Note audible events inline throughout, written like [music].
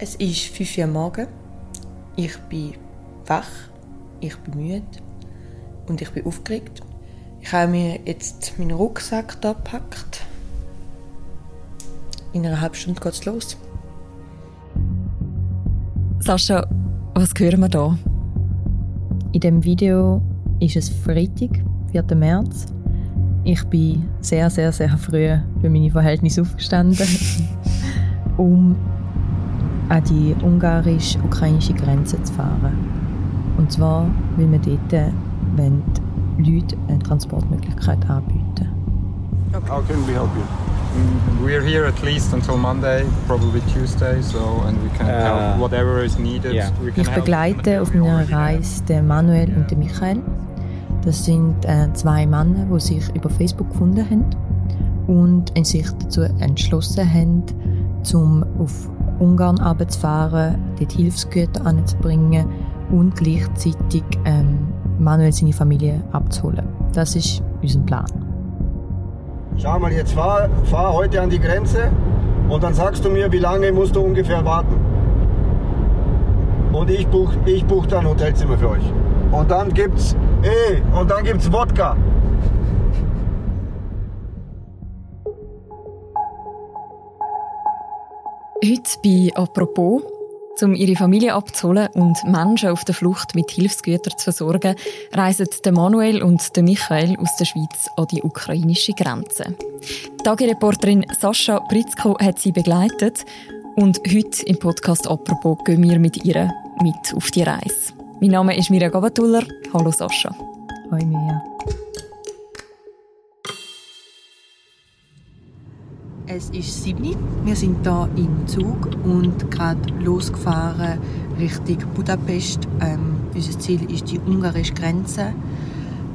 Es ist 5 Uhr morgens. Ich bin wach, ich bin müde und ich bin aufgeregt. Ich habe mir jetzt meinen Rucksack hier gepackt. In einer halben Stunde geht es los. Sascha, was hören wir da? In dem Video ist es Freitag, 4. März. Ich bin sehr, sehr, sehr früh für meine Verhältnisse aufgestanden, [laughs] um an die ungarisch-ukrainische Grenze zu fahren. Und zwar, weil wir dort wollen Leute eine Transportmöglichkeit anbieten. Okay. How can we help you? Mm, we're here at least until Monday, probably Tuesday, so and we can uh, help whatever is needed. Yeah. ich begleite auf meiner Reise den Manuel und den Michael. Das sind äh, zwei Männer, die sich über Facebook gefunden haben und sich dazu entschlossen haben, um auf Ungarn runterzufahren, dort Hilfsgüter anzubringen und gleichzeitig ähm, Manuel seine Familie abzuholen. Das ist unser Plan. Schau mal, jetzt fahr, fahr heute an die Grenze und dann sagst du mir, wie lange musst du ungefähr warten. Und ich buche ich buch dann Hotelzimmer für euch. Und dann gibt's, ey, und dann gibt's Wodka. Heute bei «Apropos» Um ihre Familie abzuholen und Menschen auf der Flucht mit Hilfsgütern zu versorgen, reisen Manuel und Michael aus der Schweiz an die ukrainische Grenze. Tagereporterin Sascha Pritzko hat sie begleitet und heute im Podcast «Apropos» gehen wir mit ihr mit auf die Reise. Mein Name ist Mirja Gabatuller. Hallo Sascha. Hallo Mirja. Es ist 7 Wir sind hier im Zug und gerade losgefahren Richtung Budapest. Ähm, unser Ziel ist die ungarische Grenze.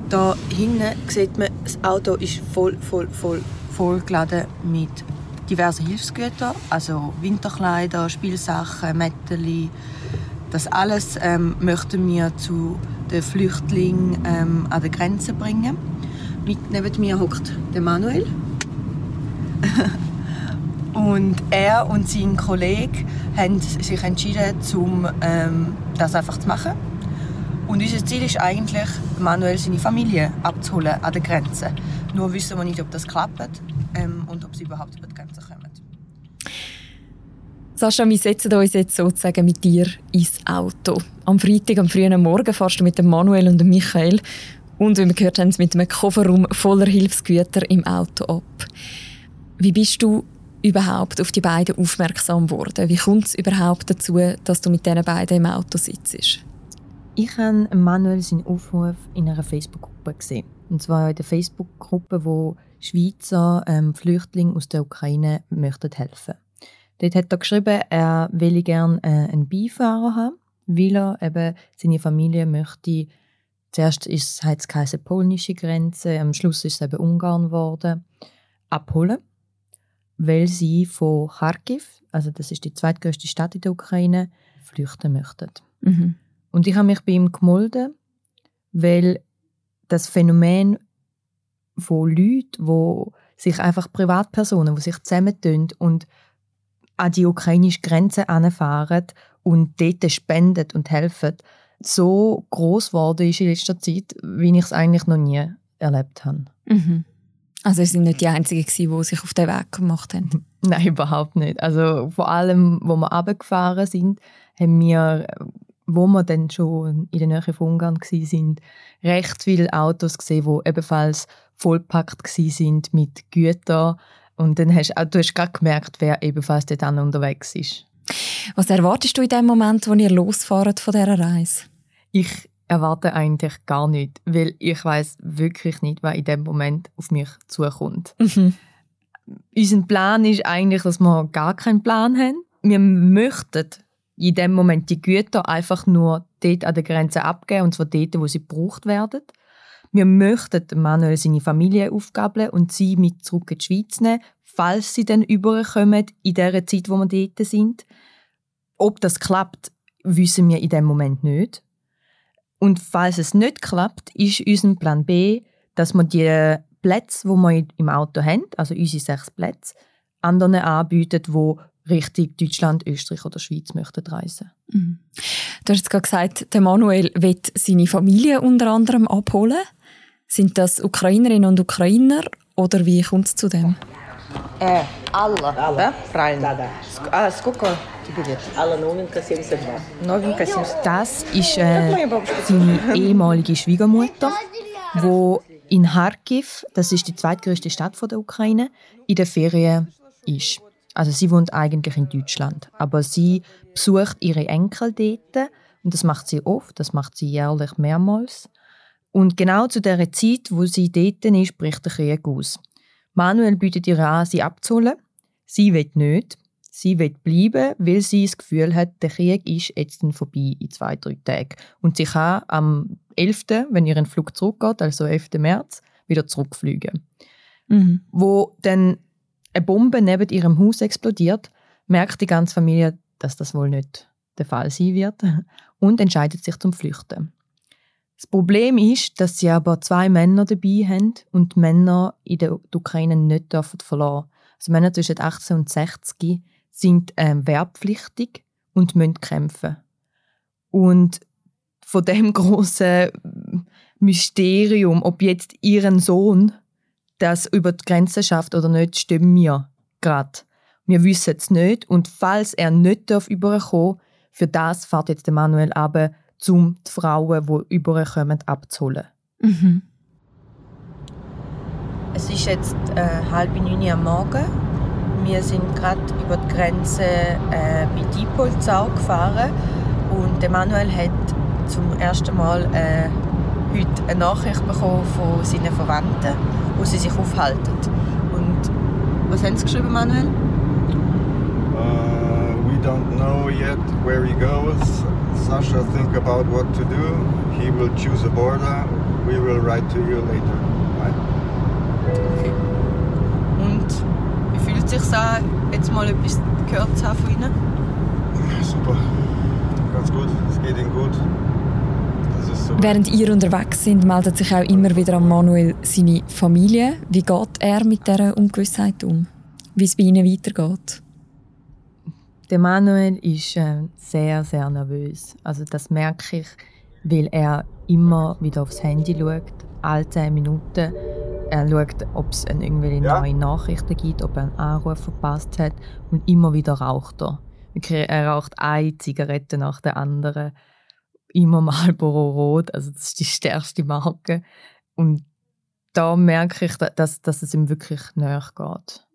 Da hinten sieht man, das Auto ist voll, voll, voll, voll geladen mit diversen Hilfsgütern, also Winterkleider, Spielsachen, Mätteli. Das alles ähm, möchten wir zu den Flüchtlingen ähm, an der Grenze bringen. Mit neben mir hockt der Manuel. [laughs] Und er und sein Kollege haben sich entschieden, um ähm, das einfach zu machen. Und unser Ziel ist eigentlich, Manuel seine Familie abzuholen an der Grenze. Nur wissen wir nicht, ob das klappt ähm, und ob sie überhaupt über die Grenze kommen. Sascha, wir setzen uns jetzt sozusagen mit dir ins Auto. Am Freitag, am frühen Morgen, fährst du mit dem Manuel und dem Michael und, wie wir gehört haben, mit einem Kofferraum voller Hilfsgüter im Auto ab. Wie bist du überhaupt auf die beiden aufmerksam geworden? Wie kommt es überhaupt dazu, dass du mit diesen beiden im Auto sitzt? Ich habe Manuel seinen Aufruf in einer Facebook-Gruppe gesehen. Und zwar in der Facebook-Gruppe, wo Schweizer ähm, Flüchtlinge aus der Ukraine möchten helfen. Dort hat er geschrieben, er will gerne äh, einen Beifahrer haben, weil er eben seine Familie möchte. Zuerst ist es, es polnische Grenze, am Schluss ist es eben Ungarn geworden, abholen weil sie von Kharkiv, also das ist die zweitgrößte Stadt in der Ukraine, flüchten möchten. Mhm. Und ich habe mich bei ihm gemolden, weil das Phänomen von Leuten, wo sich einfach Privatpersonen, die sich zusammentun und an die ukrainische Grenze anfahren und dort spenden und helfen, so groß geworden ist in letzter Zeit, wie ich es eigentlich noch nie erlebt habe. Mhm. Also sie sind nicht die Einzigen, die sich auf den Weg gemacht haben? [laughs] Nein, überhaupt nicht. Also vor allem, wo wir runtergefahren sind, haben wir, wo wir dann schon in der Nähe von Ungarn waren, recht viele Autos gesehen, die ebenfalls vollpackt sind mit Gütern. Und dann hast du hast gerade gemerkt, wer ebenfalls dort unterwegs ist. Was erwartest du in dem Moment, wo ihr losfahrt von dieser Reise? Ich erwarte eigentlich gar nicht, weil ich weiß wirklich nicht, was in dem Moment auf mich zukommt. Mhm. Unser Plan ist eigentlich, dass wir gar keinen Plan haben. Wir möchten in dem Moment die Güter einfach nur dort an der Grenze abgeben, und zwar dort, wo sie gebraucht werden. Wir möchten Manuel seine Familie aufgabeln und sie mit zurück in die Schweiz nehmen, falls sie dann überkommen in der Zeit, wo wir dort sind. Ob das klappt, wissen wir in dem Moment nicht. Und falls es nicht klappt, ist unser Plan B, dass wir die Plätze, die wir im Auto haben, also unsere sechs Plätze, anderen anbieten, die Richtung Deutschland, Österreich oder Schweiz möchten reisen. Mhm. Du hast jetzt gerade gesagt, der Manuel will seine Familie unter anderem abholen. Sind das Ukrainerinnen und Ukrainer oder wie kommt es zu dem? Äh, alle. Alle? Правильно. А сколько тебе лет? Алла Новенко, 72. Новенко, 72. Das ist äh, seine ehemalige Schwiegermutter, die in Kharkiv, das ist die zweitgrößte Stadt der Ukraine, in der Ferien ist. Also sie wohnt eigentlich in Deutschland, aber sie besucht ihre Enkel dort und das macht sie oft, das macht sie jährlich mehrmals. Und genau zu der Zeit, wo sie dort ist, bricht der Krieg aus. Manuel bietet ihr an, sie abzuholen. Sie will nicht. Sie will bleiben, weil sie das Gefühl hat, der Krieg ist jetzt vorbei in zwei, drei Tagen. Und sie kann am 11., wenn ihr Flug zurückgeht, also 11. März, wieder zurückfliegen. Mhm. Wo dann eine Bombe neben ihrem Haus explodiert, merkt die ganze Familie, dass das wohl nicht der Fall sein wird und entscheidet sich zum Flüchten. Das Problem ist, dass sie aber zwei Männer dabei haben und Männer in der Ukraine nicht dürfen. Also Männer zwischen 18 und 60 sind ähm, wehrpflichtig und müssen kämpfen. Und von dem [laughs] großen Mysterium, ob jetzt ihren Sohn das über die Grenze schafft oder nicht, stimmen wir gerade. Wir wissen es nicht und falls er nicht überkommen darf, für das fährt jetzt Manuel aber um die Frauen, die überkommen, abzuholen. Mhm. Es ist jetzt äh, halb neun am Morgen wir sind gerade über die Grenze äh, bei Diepolzau gefahren und der Manuel hat zum ersten Mal äh, heute eine Nachricht bekommen von seinen Verwandten, wo sie sich aufhalten. Und was haben sie geschrieben, Manuel? Uh, we don't know yet where he goes. Sasha think about what to do. He will choose a border. We will write to you later. Bye. Okay. Und fühlt sich an, jetzt mal etwas gehört zu haben von Ihnen? Super, ganz gut, es geht Ihnen gut. Während ihr unterwegs sind, meldet sich auch immer wieder an Manuel seine Familie. Wie geht er mit dieser Ungewissheit um? Wie es bei ihnen weitergeht? Der Manuel ist äh, sehr, sehr nervös. Also das merke ich, weil er immer wieder aufs Handy schaut, alle 10 Minuten er schaut, ob es irgendwelche ja. neue Nachrichten gibt, ob er einen Anruf verpasst hat und immer wieder raucht er. Er raucht eine Zigarette nach der anderen, immer Marlboro [laughs] Rot, also das ist die stärkste Marke. Und da merke ich, dass, dass es ihm wirklich näher geht.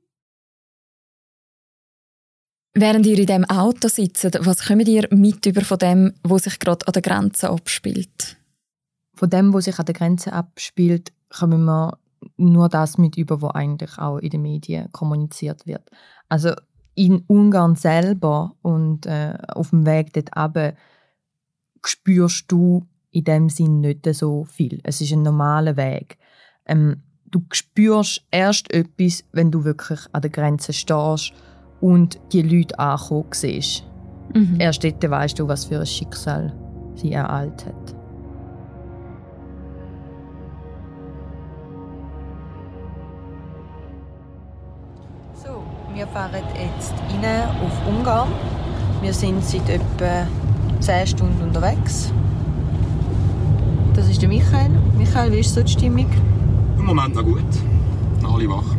Während ihr in diesem Auto sitzt, was kommt ihr mit über von dem, was sich gerade an der Grenze abspielt? Von dem, was sich an der Grenze abspielt, kommen wir nur das mit über, was eigentlich auch in den Medien kommuniziert wird. Also in Ungarn selber und äh, auf dem Weg dort runter spürst du in dem Sinn nicht so viel. Es ist ein normaler Weg. Ähm, du spürst erst etwas, wenn du wirklich an der Grenze stehst und die Leute ankommen siehst. Mhm. Erst dort weißt du, was für ein Schicksal sie ereilt hat. Wir fahren jetzt rein auf Ungarn. Wir sind seit etwa 10 Stunden unterwegs. Das ist der Michael. Michael, wie ist so die Stimmung? Im Moment noch gut. Alle wach.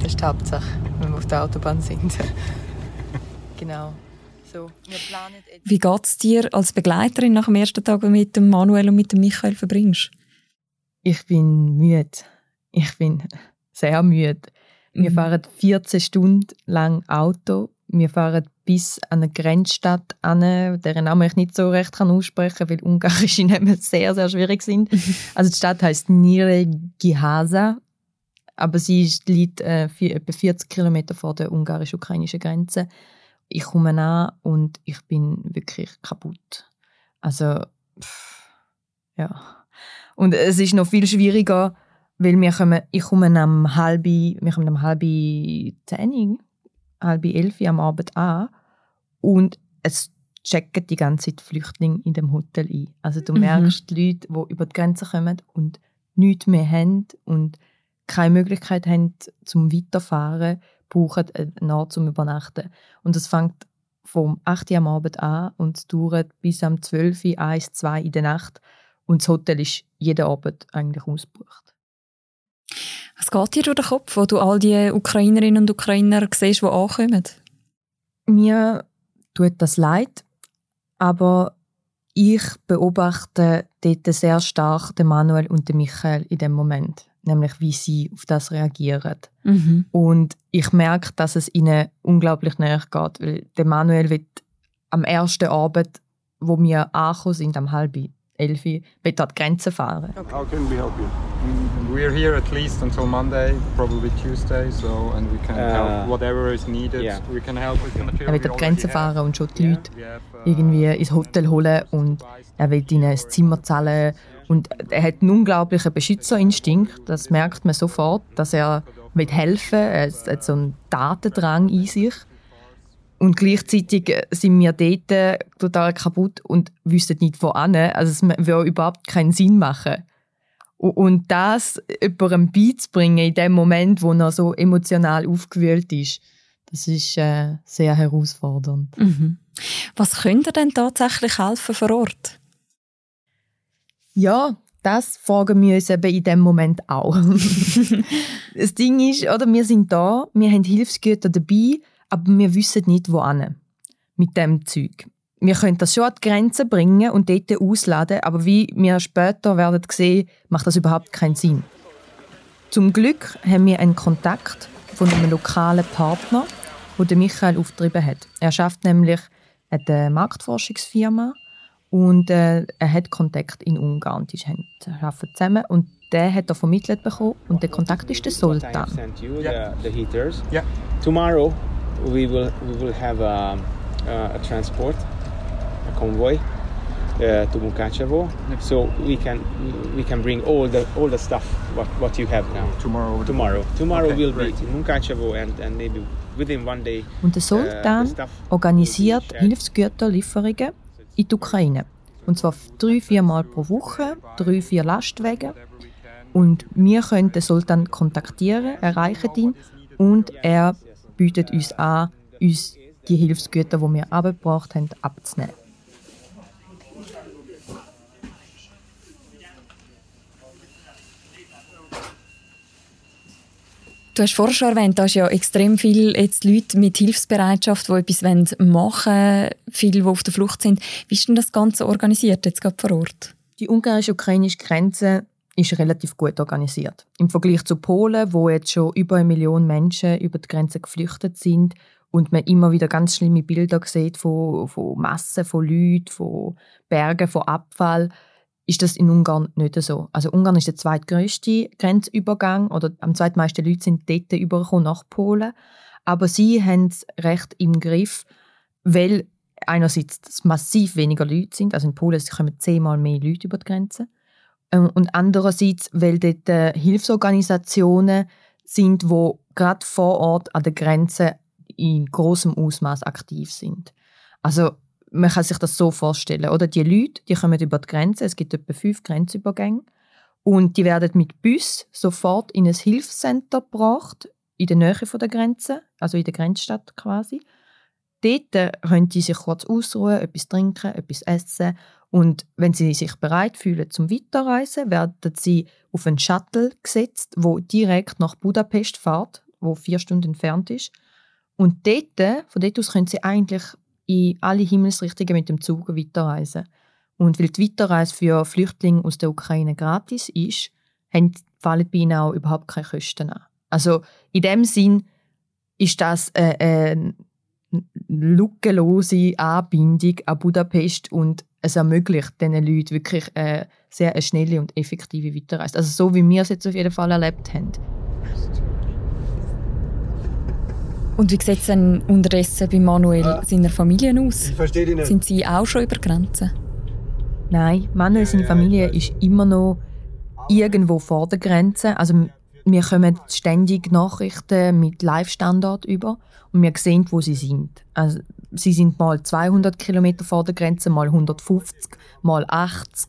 das ist die Hauptsache, auf der Autobahn sind. [laughs] genau. So, Wie geht es dir als Begleiterin nach dem ersten Tag, mit dem Manuel und mit dem Michael verbringst? Ich bin müde. Ich bin [laughs] sehr müde. Wir mhm. fahren 14 Stunden lang Auto. Wir fahren bis an eine Grenzstadt an, deren Namen ich nicht so recht kann aussprechen kann, weil ungarische [laughs] Namen sehr, sehr schwierig sind. Also die Stadt heißt Nire Gihasa, aber sie liegt äh, etwa 40 Kilometer vor der ungarisch-ukrainischen Grenze. Ich komme an und ich bin wirklich kaputt. Also, pff, ja. Und es ist noch viel schwieriger, weil wir kommen, ich komme am halbi, wir kommen am halbi zehn, halbi elf am Abend an und es checken die ganze Zeit Flüchtlinge in dem Hotel ein. Also du mhm. merkst die Leute, die über die Grenze kommen und nichts mehr haben und keine Möglichkeit haben zum Weiterfahren, brauchen einen Ort zum Übernachten. Und das fängt vom 8 Uhr am Abend an und dauert bis am 12 Uhr, 1, 2 in der Nacht. Und das Hotel ist jeden Abend eigentlich ausgebucht. Was geht dir durch den Kopf, wo du all die Ukrainerinnen und Ukrainer siehst, die ankommen? Mir tut das leid, aber ich beobachte dort sehr stark den Manuel und den Michael in dem Moment, nämlich wie sie auf das reagieren. Mhm. Und ich merke, dass es ihnen unglaublich näher geht, weil der Manuel wird am ersten Abend, wo wir angekommen sind, am halben elf, will dort Grenzen fahren. How can we help you? We're here at least until Monday, probably Tuesday, so and we can uh, help whatever is needed. Yeah. We can help with the material. Er will die Grenzen fahren und schon die Leute uh, irgendwie ins Hotel holen und er will ihnen ein Zimmer zahlen und er hat einen unglaublichen Beschützerinstinkt. Das merkt man sofort, dass er will helfen. Er hat so einen Datendrang in sich. Und gleichzeitig sind wir dort total kaputt und wissen nicht, wohin. Also es würde überhaupt keinen Sinn machen. Und das jemandem beizubringen in dem Moment, wo er so emotional aufgewühlt ist, das ist äh, sehr herausfordernd. Mhm. Was könnte denn tatsächlich helfen vor Ort? Ja, das fragen wir uns eben in dem Moment auch. [laughs] das Ding ist, oder, wir sind da, wir haben Hilfsgüter dabei, aber wir wissen nicht, wohin mit dem Zeug wir können das schon an die Grenze bringen und dort ausladen, aber wie wir später werden sehen, macht das überhaupt keinen Sinn. Zum Glück haben wir einen Kontakt von einem lokalen Partner, den Michael aufgetrieben hat. Er schafft nämlich eine Marktforschungsfirma und äh, er hat Kontakt in Ungarn. Die arbeiten zusammen und der hat er vermittelt bekommen und der Kontakt ist der Sultan. Yeah. Yeah. Tomorrow we will we will have a, a transport convoy uh, to Mukachevo. So we can we can bring all the all the stuff what, what you have now. Tomorrow. Tomorrow. Tomorrow okay, we'll great. be in Mukachevo and, and maybe within one day. Und der Sultan uh, organisiert Hilfsgüterlieferungen in die Ukraine. Und zwar drei, vier Mal pro Woche, drei, vier Lastwagen. Und wir können den Sultan kontaktieren, erreichen ihn und er bietet uns an, uns die Hilfsgüter, die wir abgebracht haben, abzunehmen. Du hast vorher schon erwähnt, da ist ja extrem viele jetzt Leute mit Hilfsbereitschaft, die etwas machen wollen, viele, die auf der Flucht sind. Wie ist denn das Ganze organisiert jetzt gerade vor Ort? Die ungarisch-ukrainische Grenze ist relativ gut organisiert. Im Vergleich zu Polen, wo jetzt schon über eine Million Menschen über die Grenze geflüchtet sind und man immer wieder ganz schlimme Bilder sieht von, von Massen von Leuten, von Bergen, von Abfall, ist das in Ungarn nicht so. Also Ungarn ist der zweitgrößte Grenzübergang oder am zweitmeisten Leute sind dort übergekommen nach Polen. Aber sie haben es recht im Griff, weil einerseits massiv weniger Leute sind, also in Polen kommen zehnmal mehr Leute über die Grenze ähm, und andererseits, weil dort äh, Hilfsorganisationen sind, wo gerade vor Ort an der Grenze in großem Ausmaß aktiv sind. Also man kann sich das so vorstellen, oder? Die Leute, die kommen über die Grenze, es gibt etwa fünf Grenzübergänge und die werden mit Bus sofort in ein Hilfscenter gebracht, in der Nähe der Grenze, also in der Grenzstadt quasi. Dort können sie sich kurz ausruhen, etwas trinken, etwas essen und wenn sie sich bereit fühlen zum Weiterreisen, werden sie auf einen Shuttle gesetzt, wo direkt nach Budapest fährt, wo vier Stunden entfernt ist. Und dort, von dort aus können sie eigentlich in alle Himmelsrichtungen mit dem Zug weiterreisen. Und weil die Weiterreise für Flüchtlinge aus der Ukraine gratis ist, fallen bei ihnen auch überhaupt keine Kosten an. Also in dem Sinn ist das eine, eine lückenlose Anbindung an Budapest und es ermöglicht diesen Leuten wirklich eine sehr schnelle und effektive Weiterreise. Also so wie wir es jetzt auf jeden Fall erlebt haben. Und wie sieht es denn unterdessen bei Manuel ah. seiner Familie aus? Ich verstehe dich nicht. Sind sie auch schon über Grenzen? Nein, Manuel, seine Familie ist immer noch irgendwo vor der Grenze. Also wir kommen ständig Nachrichten mit Live-Standort über und wir sehen, wo sie sind. Also, sie sind mal 200 Kilometer vor der Grenze, mal 150, mal 80.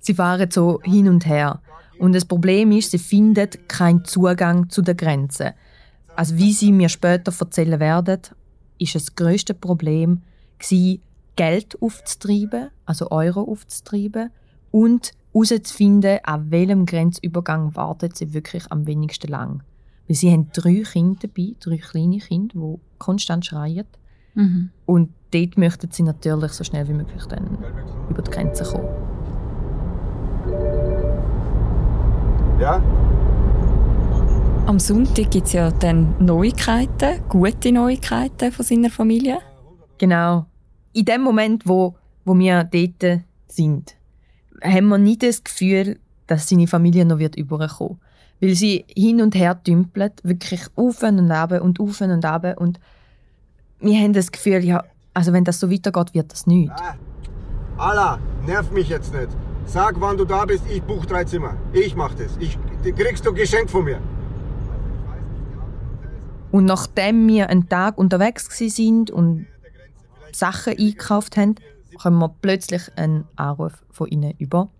Sie fahren so hin und her. Und das Problem ist, sie finden keinen Zugang zu der Grenze. Also wie sie mir später erzählen werden, ist das größte Problem gewesen, Geld aufzutreiben, also Euro aufzutreiben und herauszufinden, an welchem Grenzübergang wartet sie wirklich am wenigsten lang. Weil sie haben drei Kinder dabei, drei kleine Kinder, die konstant schreien. Mhm. Und dort möchten sie natürlich so schnell wie möglich dann über die Grenze kommen. Ja? Am Sonntag gibt es ja dann Neuigkeiten, gute Neuigkeiten von seiner Familie. Genau. In dem Moment, wo, wo wir dort sind, haben wir nicht das Gefühl, dass seine Familie noch wird überkommen Weil sie hin und her dümpelt, wirklich auf und ab und auf und ab. Und wir haben das Gefühl, ja, also wenn das so weitergeht, wird das nicht. Ah, Allah, nerv mich jetzt nicht. Sag, wann du da bist, ich buche drei Zimmer. Ich mach das. Ich, die kriegst du geschenkt von mir. Und nachdem wir einen Tag unterwegs sind und Sachen eingekauft haben, kommen wir plötzlich einen Anruf von ihnen über.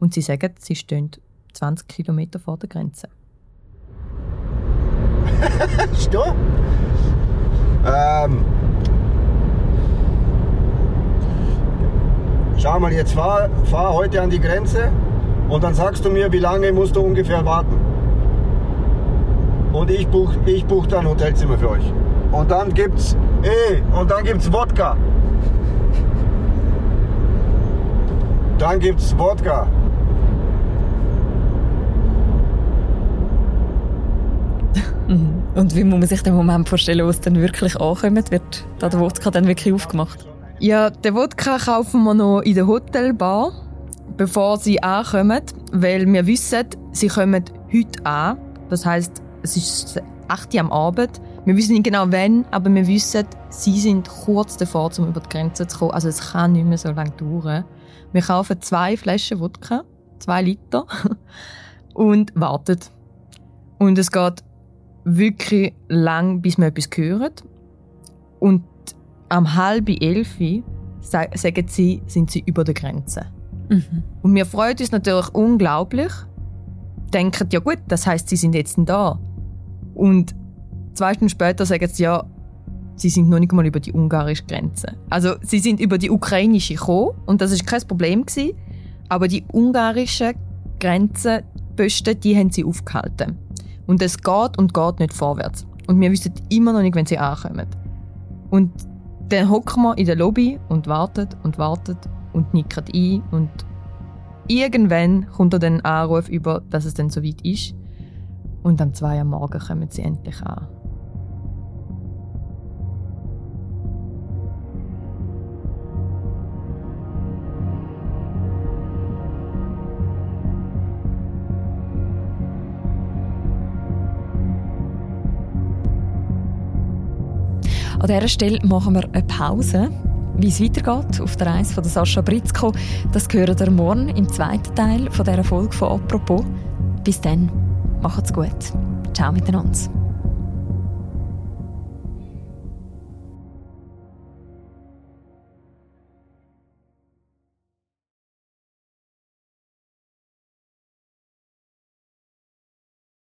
Und sie sagen, sie stehen 20 Kilometer vor der Grenze. [laughs] Stopp! Ähm, schau mal, jetzt fahr, fahr heute an die Grenze und dann sagst du mir, wie lange musst du ungefähr warten. Und ich buche ich buch dann Hotelzimmer für euch. Und dann gibt's, ey, und dann gibt's Wodka. Dann gibt's Wodka. [laughs] Und wie muss man sich den Moment vorstellen, wo es dann wirklich ankommt? Wird da der Wodka dann wirklich aufgemacht? Ja, den Wodka kaufen wir noch in der Hotelbar, bevor sie ankommen, weil wir wissen, sie kommen heute an. Das heißt, es ist 8 Uhr am Abend. Wir wissen nicht genau wann, aber wir wissen, sie sind kurz davor, um über die Grenze zu kommen. Also es kann nicht mehr so lange dauern. Wir kaufen zwei Flaschen Wodka, zwei Liter, [laughs] und warten. Und es geht wirklich lang, bis wir etwas hören. Und am halb elf sagen sie, sind sie über der Grenze. Mhm. Und wir freuen uns natürlich unglaublich. Denken, ja gut, das heißt, sie sind jetzt da. Und zwei Stunden später sagen sie, ja, sie sind noch nicht mal über die ungarische Grenze. Also sie sind über die ukrainische gekommen und das ist kein Problem gewesen, aber die ungarische Grenzenposten, die haben sie aufgehalten. Und es geht und geht nicht vorwärts. Und wir wissen immer noch nicht, wenn sie ankommen. Und dann hocken wir in der Lobby und wartet und wartet und nicken ein und irgendwann kommt dann ein Anruf über, dass es dann soweit ist. Und am 2 Uhr Morgen kommen sie endlich an. An dieser Stelle machen wir eine Pause. Wie es weitergeht auf der Reise von Sascha Britzko, das hören wir morgen im zweiten Teil von dieser Folge von «Apropos». Bis dann, macht's gut. Ciao miteinander.